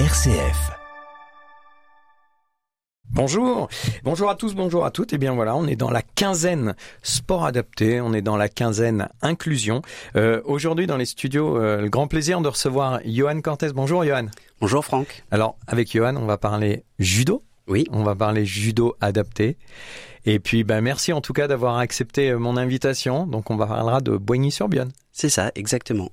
RCF. Bonjour, bonjour à tous, bonjour à toutes. Et bien voilà, on est dans la quinzaine sport adapté, on est dans la quinzaine inclusion. Euh, Aujourd'hui dans les studios, euh, le grand plaisir de recevoir Johan Cortez. Bonjour Johan. Bonjour Franck. Alors avec Johan, on va parler judo. Oui. On va parler judo adapté. Et puis ben merci en tout cas d'avoir accepté euh, mon invitation. Donc on va parlera de Boigny-sur-Bienne. C'est ça, exactement.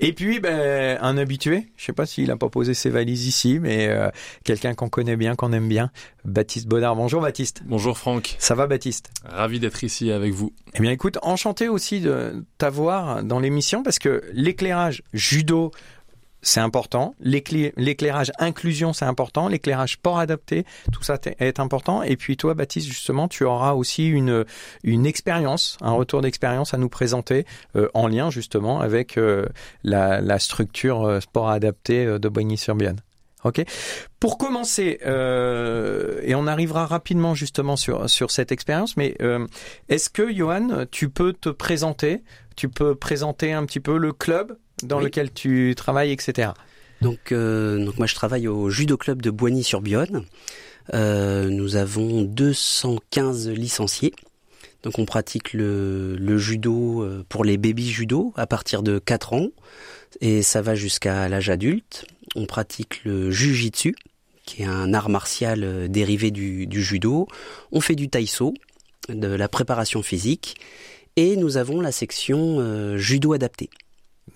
Et puis, ben, un habitué, je sais pas s'il a pas posé ses valises ici, mais euh, quelqu'un qu'on connaît bien, qu'on aime bien, Baptiste Baudard. Bonjour Baptiste. Bonjour Franck. Ça va Baptiste? Ravi d'être ici avec vous. Eh bien écoute, enchanté aussi de t'avoir dans l'émission parce que l'éclairage judo, c'est important. L'éclairage inclusion, c'est important. L'éclairage sport adapté, tout ça est important. Et puis toi, Baptiste, justement, tu auras aussi une une expérience, un retour d'expérience à nous présenter euh, en lien justement avec euh, la, la, structure euh, sport adapté de Boigny-sur-Bienne. Ok. Pour commencer, euh, et on arrivera rapidement justement sur sur cette expérience, mais euh, est-ce que Johan, tu peux te présenter, tu peux présenter un petit peu le club dans oui. lequel tu travailles, etc. Donc, euh, donc moi je travaille au judo club de Boigny-sur-Bionne. Euh, nous avons 215 licenciés. Donc on pratique le, judo pour les baby judo à partir de 4 ans et ça va jusqu'à l'âge adulte. On pratique le jujitsu qui est un art martial dérivé du, du judo. On fait du taïso, de la préparation physique et nous avons la section euh, judo adapté.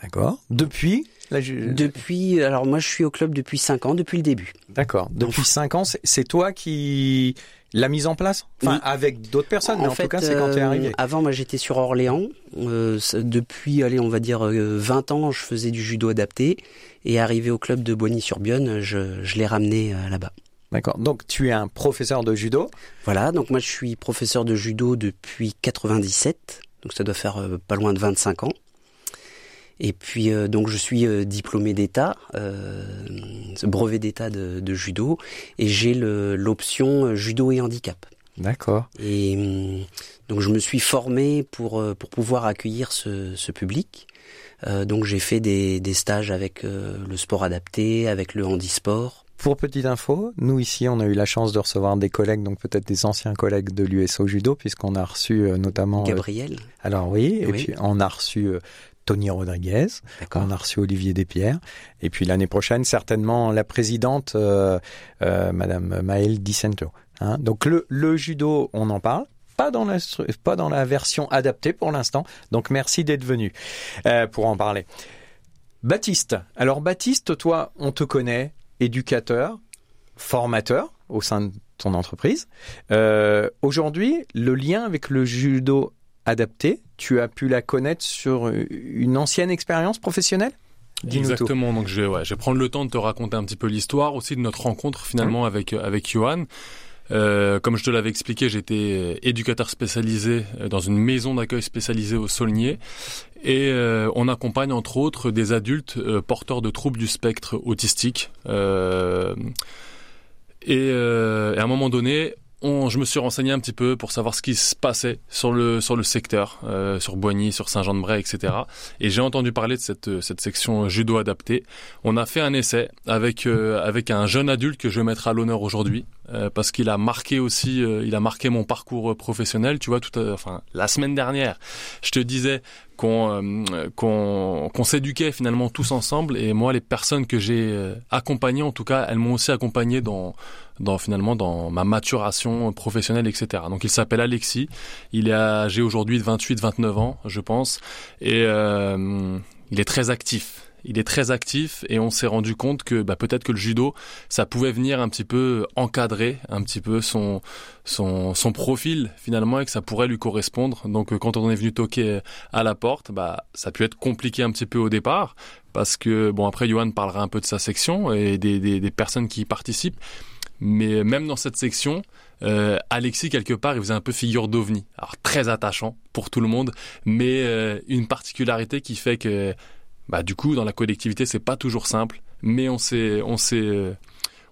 D'accord. Depuis Depuis, alors moi je suis au club depuis 5 ans, depuis le début. D'accord. Depuis 5 ans, c'est toi qui l'a mise en place? Enfin, oui. avec d'autres personnes, mais en, en fait, tout cas, c'est quand tu es arrivé. Euh, avant, moi, j'étais sur Orléans. Euh, depuis, allez, on va dire euh, 20 ans, je faisais du judo adapté. Et arrivé au club de Boigny-sur-Bionne, je, je l'ai ramené euh, là-bas. D'accord. Donc, tu es un professeur de judo Voilà. Donc, moi, je suis professeur de judo depuis 97. Donc, ça doit faire euh, pas loin de 25 ans. Et puis euh, donc je suis euh, diplômé d'État, euh, brevet d'État de, de, judo, et j'ai l'option judo et handicap. D'accord. Et donc je me suis formé pour pour pouvoir accueillir ce, ce public. donc j'ai fait des, des, stages avec le sport adapté, avec le handisport. Pour petite info, nous ici, on a eu la chance de recevoir des collègues, donc peut-être des anciens collègues de l'USO Judo, puisqu'on a reçu notamment Gabriel. alors oui, et puis on a reçu Tony Rodriguez, on a reçu Olivier Despierres, et puis l'année prochaine certainement la présidente euh, euh, Madame Maëlle Dicento. Hein. Donc le, le judo, on en parle. Pas dans, la, pas dans la version adaptée pour l'instant, donc merci d'être venu euh, pour en parler. Baptiste, alors Baptiste, toi, on te connaît, éducateur, formateur au sein de ton entreprise. Euh, Aujourd'hui, le lien avec le judo adapté, tu as pu la connaître sur une ancienne expérience professionnelle? Exactement. Donc je vais, ouais, je vais prendre le temps de te raconter un petit peu l'histoire aussi de notre rencontre finalement mmh. avec avec Johan. Euh, comme je te l'avais expliqué, j'étais éducateur spécialisé dans une maison d'accueil spécialisée au Saulnier et euh, on accompagne entre autres des adultes euh, porteurs de troubles du spectre autistique. Euh, et, et, à un moment donné, je me suis renseigné un petit peu pour savoir ce qui se passait sur le sur le secteur, euh, sur Boigny, sur Saint-Jean-de-Bray, etc. Et j'ai entendu parler de cette cette section judo adaptée. On a fait un essai avec euh, avec un jeune adulte que je vais mettre à l'honneur aujourd'hui euh, parce qu'il a marqué aussi, il a marqué mon parcours professionnel. Tu vois, tout, enfin la semaine dernière, je te disais qu'on euh, qu'on qu s'éduquait finalement tous ensemble et moi les personnes que j'ai euh, accompagnées en tout cas elles m'ont aussi accompagné dans dans finalement dans ma maturation professionnelle etc donc il s'appelle Alexis il est âgé aujourd'hui de 28 29 ans je pense et euh, il est très actif il est très actif et on s'est rendu compte que bah, peut-être que le judo, ça pouvait venir un petit peu encadrer un petit peu son son, son profil finalement et que ça pourrait lui correspondre. Donc quand on est venu toquer à la porte, bah ça a pu être compliqué un petit peu au départ parce que bon après Johan parlera un peu de sa section et des, des, des personnes qui y participent. Mais même dans cette section, euh, Alexis quelque part il faisait un peu figure d'ovni. Alors très attachant pour tout le monde, mais euh, une particularité qui fait que bah du coup dans la collectivité c'est pas toujours simple. Mais on s'est on euh,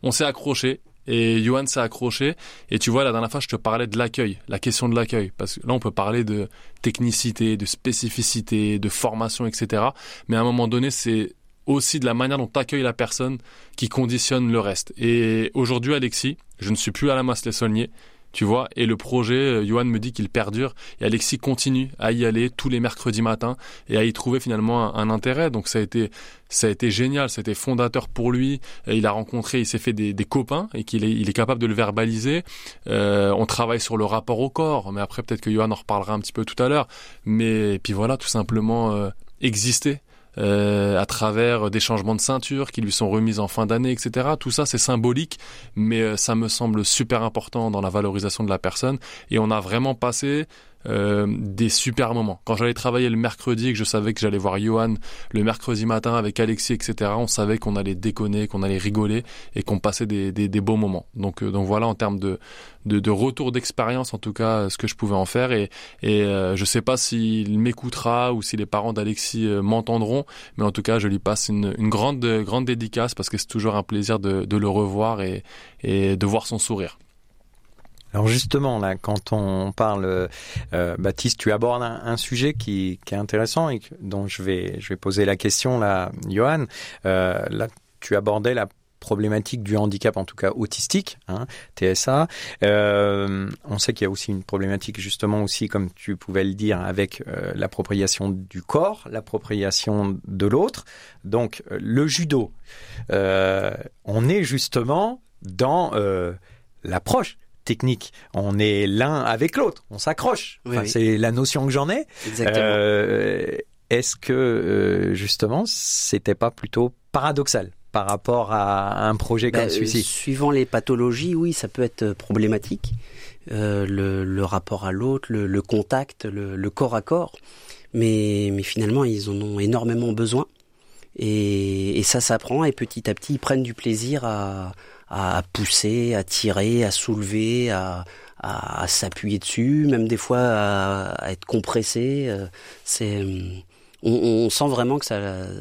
on s'est accroché. Et Johan s'est accroché. Et tu vois la dernière fois je te parlais de l'accueil la question de l'accueil. Parce que là on peut parler de technicité de spécificité de formation etc mais à un moment donné c'est aussi de la manière dont tu accueilles la personne qui conditionne le reste. Et aujourd'hui, Alexis, je ne suis plus à la masse les saulniers tu vois. Et le projet, euh, Johan me dit qu'il perdure et Alexis continue à y aller tous les mercredis matins et à y trouver finalement un, intérêt. Donc ça a été ça a été génial, c'était fondateur pour lui. il a rencontré, il s'est fait des, des, copains et qu'il est, il est capable de le verbaliser. Euh, on travaille sur le rapport au corps, mais après peut-être que Johan en reparlera un petit peu tout à l'heure. Mais puis voilà, tout simplement euh, exister euh, à travers des changements de ceinture qui lui sont remises en fin d'année, etc. Tout ça, c'est symbolique, mais euh, ça me semble super important dans la valorisation de la personne. Et on a vraiment passé euh, des super moments. Quand j'allais travailler le mercredi et que je savais que j'allais voir Johan le mercredi matin avec Alexis, etc., on savait qu'on allait déconner, qu'on allait rigoler et qu'on passait des, des, des, beaux moments. Donc, euh, donc voilà, en termes de, de, de retour d'expérience, en tout cas, ce que je pouvais en faire. Et, et euh, je sais pas s'il m'écoutera ou si les parents d'Alexis m'entendront, mais en tout cas, je lui passe une, une grande, grande dédicace parce que c'est toujours un plaisir de, de le revoir et, et de voir son sourire. Alors justement, là, quand on parle, euh, Baptiste, tu abordes un, sujet qui, est intéressant et dont je vais, je vais poser la question là, Johan. Euh, là, tu abordais la problématique du handicap, en tout cas autistique, hein, TSA. Euh, on sait qu'il y a aussi une problématique justement aussi, comme tu pouvais le dire, avec l'appropriation du corps, l'appropriation de l'autre. Donc le judo, on est justement dans l'approche technique. On est l'un avec l'autre, on s'accroche. C'est la notion que j'en ai. Euh, Est-ce que euh, justement, c'était pas plutôt paradoxal par rapport à un projet comme celui-ci euh, Suivant les pathologies, oui, ça peut être problématique. Euh, le, le, rapport à l'autre, le, le, contact, le, le, corps à corps. Mais, mais finalement, ils en ont énormément besoin. Et, et ça s'apprend et petit à petit, ils prennent du plaisir à, à pousser, à tirer, à soulever, à, à, s'appuyer dessus, même des fois à, être compressé. Euh, c'est, on, on, sent vraiment que ça,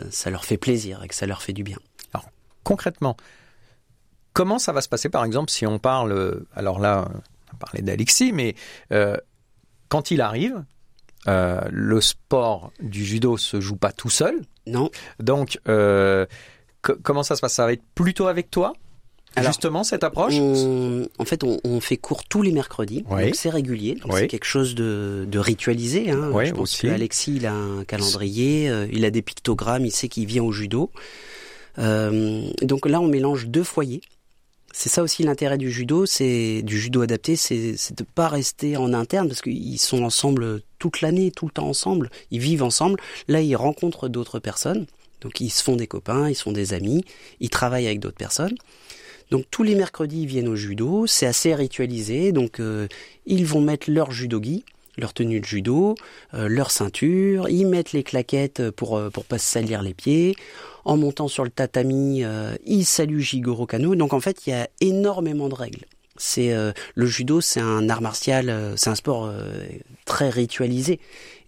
ça leur fait plaisir et que ça leur fait du bien. Alors concrètement, comment ça va se passer par exemple si on parle, alors là, on parlé d'Alexis, mais euh, quand il arrive, euh, le sport du judo se joue pas tout seul. Non. Donc, euh, comment ça se passe? Ça va être plutôt avec toi? Justement, cette approche En fait, on, on, fait cours tous les mercredis, donc c'est régulier, donc c'est quelque chose de, de ritualisé. Hein. Je pense que Alexis, il a un calendrier, euh, il a des pictogrammes, il sait qu'il vient au judo. Euh, donc là, on mélange deux foyers. C'est ça aussi l'intérêt du judo, c'est du judo adapté, c'est de pas rester en interne parce qu'ils sont ensemble toute l'année, tout le temps ensemble, ils vivent ensemble. Là, ils rencontrent d'autres personnes, donc ils se font des copains, ils se font des amis, ils travaillent avec d'autres personnes. Donc tous les mercredis, ils viennent au judo, c'est assez ritualisé, donc euh, ils vont mettre leur judogi, leur tenue de judo, euh, leur ceinture, ils mettent les claquettes pour euh, pour pas se salir les pieds. En montant sur le tatami, ils saluent Jigoro Kano. Donc en fait, il y a énormément de règles. C'est le judo, c'est un art martial, c'est un sport très ritualisé.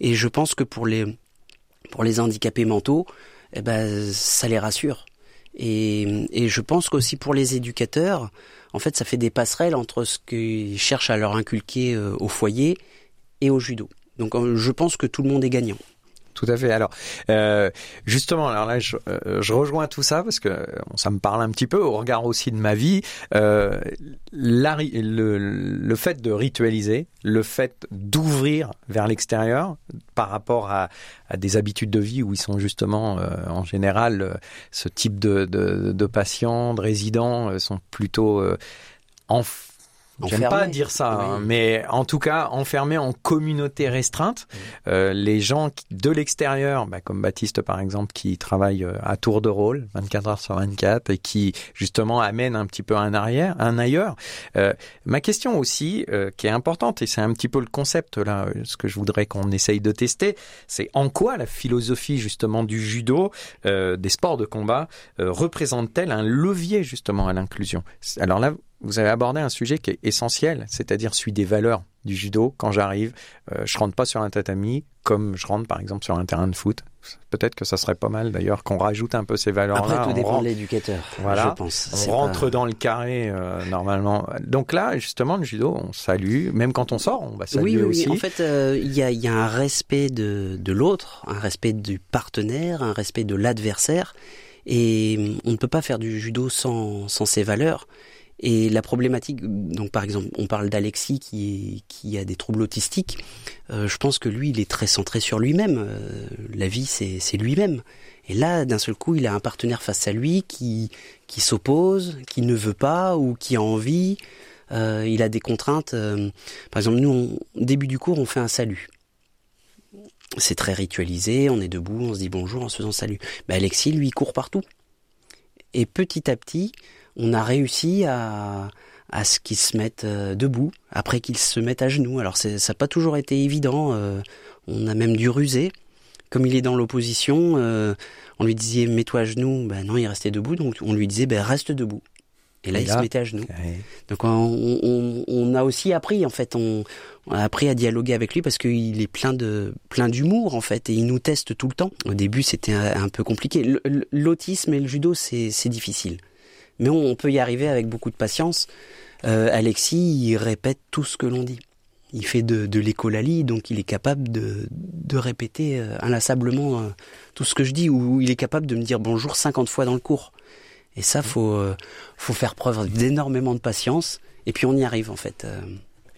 Et je pense que pour les pour les handicapés mentaux, eh ben ça les rassure. Et, je pense qu'aussi pour les éducateurs, en fait, ça fait des passerelles entre ce qu'ils cherchent à leur inculquer euh, au foyer et au judo. Donc euh, je pense que tout le monde est gagnant. Tout à fait. Alors, euh, justement, alors là, je, euh, je, rejoins tout ça parce que bon, ça me parle un petit peu au regard aussi de ma vie. Euh, le, fait de ritualiser, le fait d'ouvrir vers l'extérieur par rapport à, des habitudes de vie où ils sont justement, euh, en général, euh, ce type de, de, de, patients, de résidents sont plutôt en J'aime pas dire ça, hein, mais en tout cas enfermé en communauté restreinte. Euh, les gens de l'extérieur, bah, comme Baptiste par exemple, qui travaille euh, à tour de rôle, 24 heures sur 24, et qui justement amène un petit peu un arrière, un ailleurs. Euh, ma question aussi, euh, qui est importante, et c'est un petit peu le concept là, ce que je voudrais qu'on essaye de tester, c'est en quoi la philosophie justement du judo, euh, des sports de combat, représente-t-elle un levier justement à l'inclusion? Alors là, vous avez abordé un sujet qui est essentiel, c'est-à-dire celui des valeurs du judo. Quand j'arrive, euh, je rentre pas sur un tatami comme je rentre par exemple sur un terrain de foot. Peut-être que ça serait pas mal d'ailleurs qu'on rajoute un peu ces valeurs-là. Après, tout dépend de l'éducateur. Voilà, je pense. On rentre dans le carré euh, normalement. Donc là, justement, le judo, on salue. Même quand on sort, on va saluer oui, oui, aussi. Oui. En fait, euh, il y, a, y, a, un respect de, de l'autre, un respect du partenaire, un respect de l'adversaire. Et on ne peut pas faire du judo sans, sans ces valeurs. Et la problématique, donc par exemple, on parle d'Alexis qui, a des troubles autistiques. Euh, je pense que lui, il est très centré sur lui-même. Euh, la vie, c'est lui-même. Et là, d'un seul coup, il a un partenaire face à lui qui, s'oppose, qui ne veut pas ou qui a envie. Euh, il a des contraintes. Euh, par exemple, nous, au début du cours, on fait un salut. C'est très ritualisé, on est debout, on se dit bonjour en se faisant salut. Mais Alexis, lui, court partout. Et petit à petit, on a réussi à, à ce qu'ils se mettent euh, debout, après qu'ils se mettent à genoux. Alors ça n'a pas toujours été évident, euh, on a même dû ruser. Comme il est dans l'opposition, euh, on lui disait mets-toi à genoux, ben non, il restait debout, donc on lui disait ben reste debout. Et là, il se mettait à genoux. Donc on, on, on, a aussi appris, en fait, on, on, a appris à dialoguer avec lui parce qu'il est plein de plein d'humour, en fait, et il nous teste tout le temps. Au début, c'était un, un, peu compliqué. L'autisme et le judo, c'est difficile mais on, peut y arriver avec beaucoup de patience. Euh, Alexis, il répète tout ce que l'on dit. Il fait de, de l'écolalie, donc il est capable de, répéter euh, inlassablement euh, tout ce que je dis, ou il est capable de me dire bonjour 50 fois dans le cours. Et ça, faut, faut faire preuve d'énormément de patience, et puis on y arrive en fait.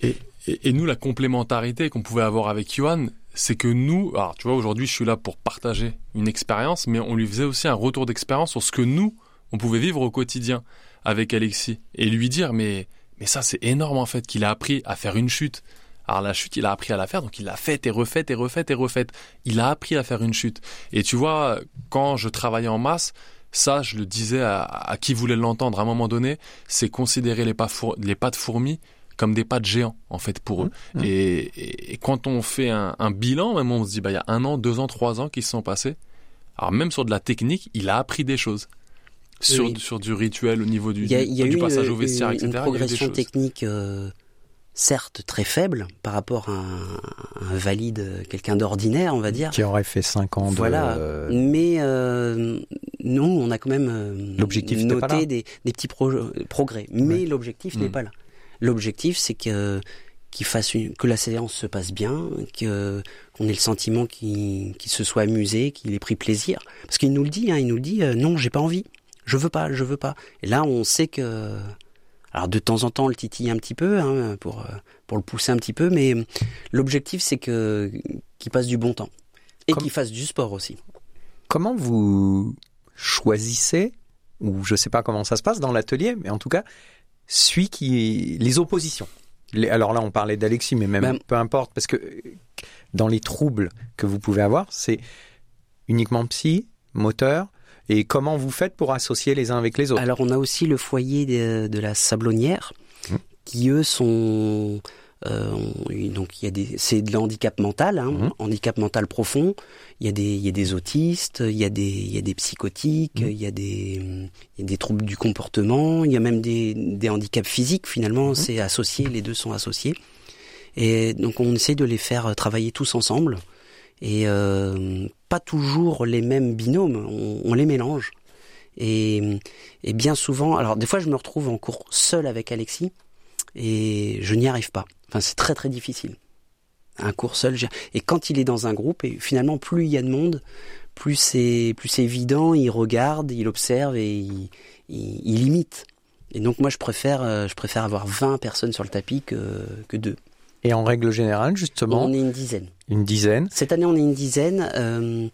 Et, et, et nous, la complémentarité qu'on pouvait avoir avec Johan, c'est que nous, alors tu vois, aujourd'hui je suis là pour partager une expérience, mais on lui faisait aussi un retour d'expérience sur ce que nous, on pouvait vivre au quotidien avec Alexis et lui dire mais mais ça c'est énorme en fait qu'il a appris à faire une chute. Alors la chute, il a appris à la faire, donc il l'a faite et refaite et refaite et refaite. Il a appris à faire une chute. Et tu vois, quand je travaillais en masse, ça, je le disais à, qui voulait l'entendre à un moment donné, c'est considérer les pas, les pas de fourmis comme des pas de géants en fait pour eux. Mmh, mmh. Et, et, quand on fait un, un, bilan, même on se dit bah il y a un an, deux ans, trois ans qui se sont passés. Alors même sur de la technique, il a appris des choses sur, oui. sur du rituel au niveau du, y a, il y a du eu passage une, au vestiaire, une, etc. Une progression technique, euh, certes très faible par rapport à un, un valide, quelqu'un d'ordinaire, on va dire. Qui aurait fait 5 ans de... Voilà. Mais euh, nous, on a quand même euh, l'objectif noté des, des, petits pro progrès. Mais ouais. l'objectif mmh. n'est pas là. L'objectif, c'est que qu'il fasse une, que la séance se passe bien, que qu'on ait le sentiment qu'il qu se soit amusé, qu'il ait pris plaisir. Parce qu'il nous le dit, hein, il nous le dit, euh, non, j'ai pas envie, je veux pas, je veux pas. Et là, on sait que, alors de temps en temps, on le titille un petit peu hein, pour pour le pousser un petit peu, mais l'objectif c'est que qu'il passe du bon temps et qu'il fasse du sport aussi. Comment vous choisissez ou je sais pas comment ça se passe dans l'atelier, mais en tout cas, celui qui les oppositions les, alors là, on parlait d'Alexis, mais même ben, peu importe, parce que dans les troubles que vous pouvez avoir, c'est uniquement psy, moteur, et comment vous faites pour associer les uns avec les autres? Alors, on a aussi le foyer de, de la Sablonnière, mmh. qui eux sont euh, donc il y a des, c'est de l'handicap mental, hein, mmh. handicap mental profond. Il y a des, il y a des autistes, il y a des, il y a des psychotiques, mmh. il y a des, il y a des troubles du comportement. Il y a même des, des handicaps physiques. Finalement, mmh. c'est associé, les deux sont associés. Et donc on essaie de les faire travailler tous ensemble et euh, toujours les mêmes binômes. On, les mélange. Et, et bien souvent, alors des fois je me retrouve en cours seul avec Alexis et je n'y arrive pas. Enfin, c'est très très difficile. Un cours seul. Et quand il est dans un groupe, et finalement, plus il y a de monde, plus c'est plus c'est évident. Il regarde, il observe et il, il, il, imite. Et donc moi, je préfère euh, je préfère avoir 20 personnes sur le tapis que que deux. Et en règle générale, justement, on est une dizaine. Une dizaine. Cette année, on est une dizaine. Euh,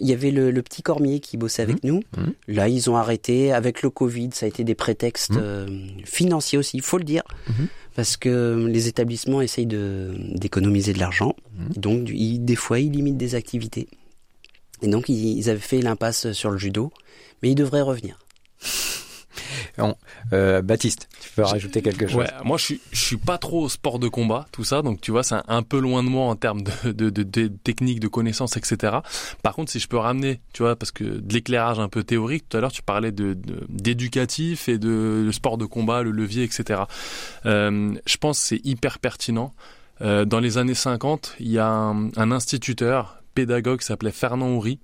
il y avait le, le, petit Cormier qui bossait avec mmh. nous. Mmh. Là, ils ont arrêté. Avec le Covid, ça a été des prétextes mmh. euh, financiers aussi, il faut le dire. Parce que les établissements essayent d'économiser de, l'argent. Donc, ils, des fois, ils limitent des activités. Et donc, ils, ils avaient fait l'impasse sur le judo. Mais ils devraient revenir. Euh, Baptiste, tu peux rajouter quelque chose Ouais, moi je suis je suis pas trop au sport de combat, tout ça, donc tu vois c'est un, un, peu loin de moi en termes de, de, de, de technique, de connaissances, etc. Par contre, si je peux ramener, tu vois, parce que de l'éclairage un peu théorique, tout à l'heure tu parlais de d'éducatif et de, de, sport de combat, le levier, etc. Euh, je pense c'est hyper pertinent. Euh, dans les années 50, il y a un, un instituteur pédagogue qui s'appelait Fernand Houry,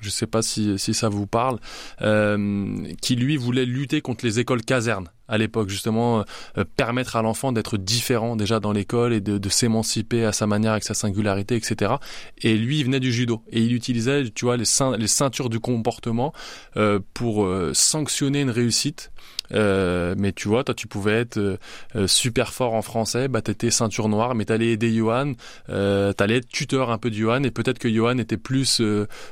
je ne sais pas si, si ça vous parle, euh, qui lui voulait lutter contre les écoles casernes à l'époque, justement euh, permettre à l'enfant d'être différent déjà dans l'école et de, de s'émanciper à sa manière avec sa singularité, etc. Et lui, il venait du judo et il utilisait, tu vois, les, ceintures du comportement euh, pour euh, sanctionner une réussite. Euh, mais tu vois, toi, tu pouvais être euh, super fort en français, bah t'étais ceinture noire, mais t'allais aider Johan, euh, t'allais être tuteur un peu de Johan, et peut-être que Johan était plus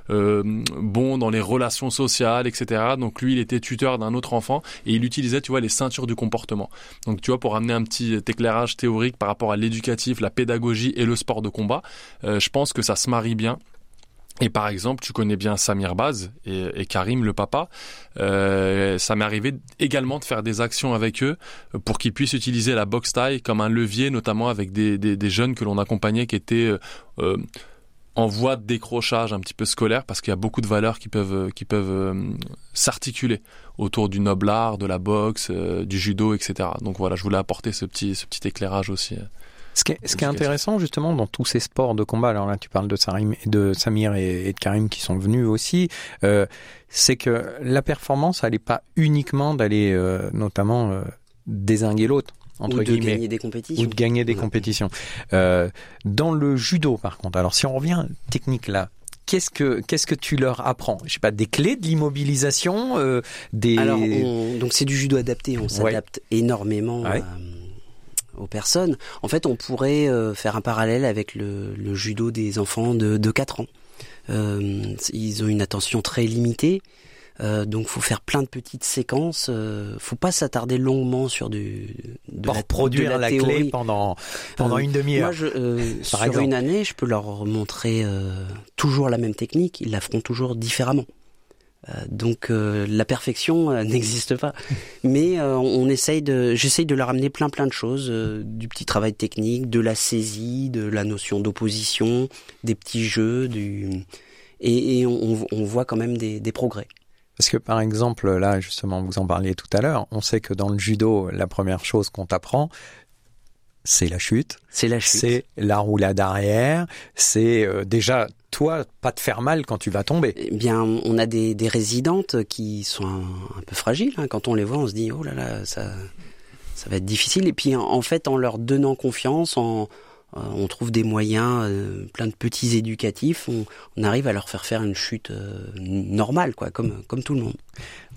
bon dans les relations sociales, etc. Donc lui, il était tuteur d'un autre enfant et il utilisait, tu vois, les ceintures du comportement. Donc tu vois, pour amener un petit éclairage théorique par rapport à l'éducatif, la pédagogie et le sport de combat, je pense que ça se marie bien. Et par exemple, tu connais bien Samir Baz et, Karim, le papa. Euh, ça m'est arrivé également de faire des actions avec eux pour qu'ils puissent utiliser la boxe taille comme un levier, notamment avec des, des, des jeunes que l'on accompagnait qui étaient euh, euh en voie de décrochage un petit peu scolaire parce qu'il y a beaucoup de valeurs qui peuvent qui peuvent euh, s'articuler autour du noble art, de la boxe, euh, du judo, etc. Donc voilà, je voulais apporter ce petit ce petit éclairage aussi. Ce qui, est, intéressant justement dans tous ces sports de combat, alors là tu parles de, Sarim, de Samir et, de Karim qui sont venus aussi, euh, c'est que la performance, elle n'est pas uniquement d'aller euh, notamment euh, désinguer l'autre. Entre ou de gagner des compétitions. Ou de gagner des compétitions. Euh, dans le judo, par contre, alors si on revient technique là, qu'est-ce que qu'est-ce que tu leur apprends? Je sais pas, des clés de l'immobilisation, euh, des. Alors, donc c'est du judo adapté. On s'adapte énormément. À aux personnes. En fait, on pourrait euh, faire un parallèle avec le, le judo des enfants de, de 4 ans. Euh, ils ont une attention très limitée. Euh, donc faut faire plein de petites séquences. Euh, faut pas s'attarder longuement sur du de Pour la, produire la, clé pendant pendant euh, une demi-heure. Moi, je, sur exemple. une année, je peux leur montrer toujours la même technique. Ils la feront toujours différemment. Euh, donc euh, la perfection euh, n'existe pas, mais on essaye de, j'essaye de leur amener plein plein de choses, du petit travail technique, de la saisie, de la notion d'opposition, des petits jeux, du et, on, voit quand même des, des progrès. Parce que par exemple, là justement, vous en parliez tout à l'heure, on sait que dans le judo, la première chose qu'on t'apprend, c'est la chute. C'est la chute. C'est la roulade arrière. C'est euh, déjà toi pas te faire mal quand tu vas tomber. Eh bien, on a des, des résidentes qui sont un, peu fragiles. Hein. Quand on les voit, on se dit oh là là, ça, ça va être difficile. Et puis en fait, en leur donnant confiance, en, euh, on trouve des moyens, euh, plein de petits éducatifs. On, on, arrive à leur faire faire une chute normale, quoi, comme comme tout le monde.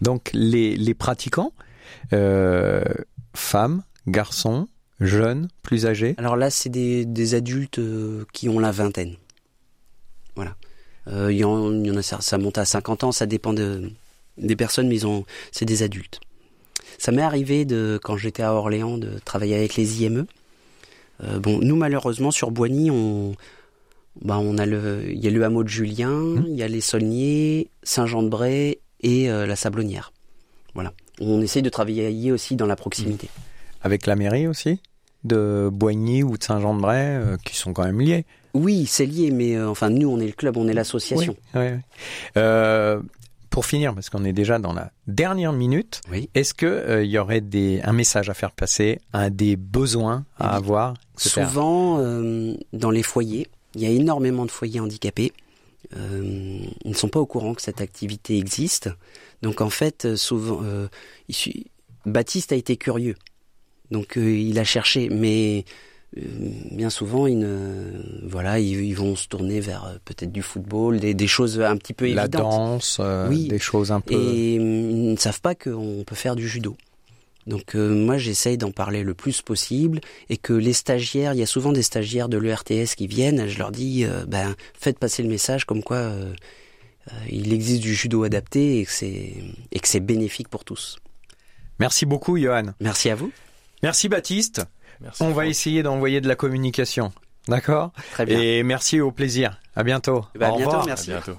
Donc les les pratiquants, femmes, garçons Jeunes, plus âgés? Alors là, c'est des, des, adultes euh, qui ont la vingtaine. Voilà. Euh, il, y en, il, y en, a, ça, ça, monte à 50 ans, ça dépend de, des personnes, mais c'est des adultes. Ça m'est arrivé de, quand j'étais à Orléans, de travailler avec les IME. Euh, bon, nous malheureusement sur Boigny, on, bah, on a le, il y a le hameau de Julien, mmh. il y a les Saulniers, Saint-Jean-de-Bray et euh, la Sablonnière. Voilà. On essaye de travailler aussi dans la proximité. Mmh. Avec la mairie aussi? De Boigny ou de Saint-Jean-de-Bray euh, qui sont quand même liés. Oui, c'est lié, mais euh, enfin nous, on est le club, on est l'association. Oui, oui, euh, pour finir, parce qu'on est déjà dans la dernière minute, est-ce que il y aurait des, un message à faire passer, un des besoins à avoir Souvent, dans les foyers, il y a énormément de foyers handicapés. ils ne sont pas au courant que cette activité existe. Donc en fait, souvent, Baptiste a été curieux. Donc euh, il a cherché, mais euh, bien souvent, ils, ne, voilà, ils, vont se tourner vers euh, peut-être du football, des, des, choses un petit peu évidentes. La danse, oui. des choses un peu. Et ils ne savent pas qu'on peut faire du judo. Donc moi j'essaye d'en parler le plus possible et que les stagiaires, il y a souvent des stagiaires de l'ERTS qui viennent, je leur dis ben faites passer le message comme quoi il existe du judo adapté et que c'est bénéfique pour tous. Merci beaucoup Johan. Merci à vous. Merci Baptiste. Merci On va essayer d'envoyer de la communication. D'accord Très bien. Et merci au plaisir. À bientôt. Eh ben, à bientôt, merci. À bientôt.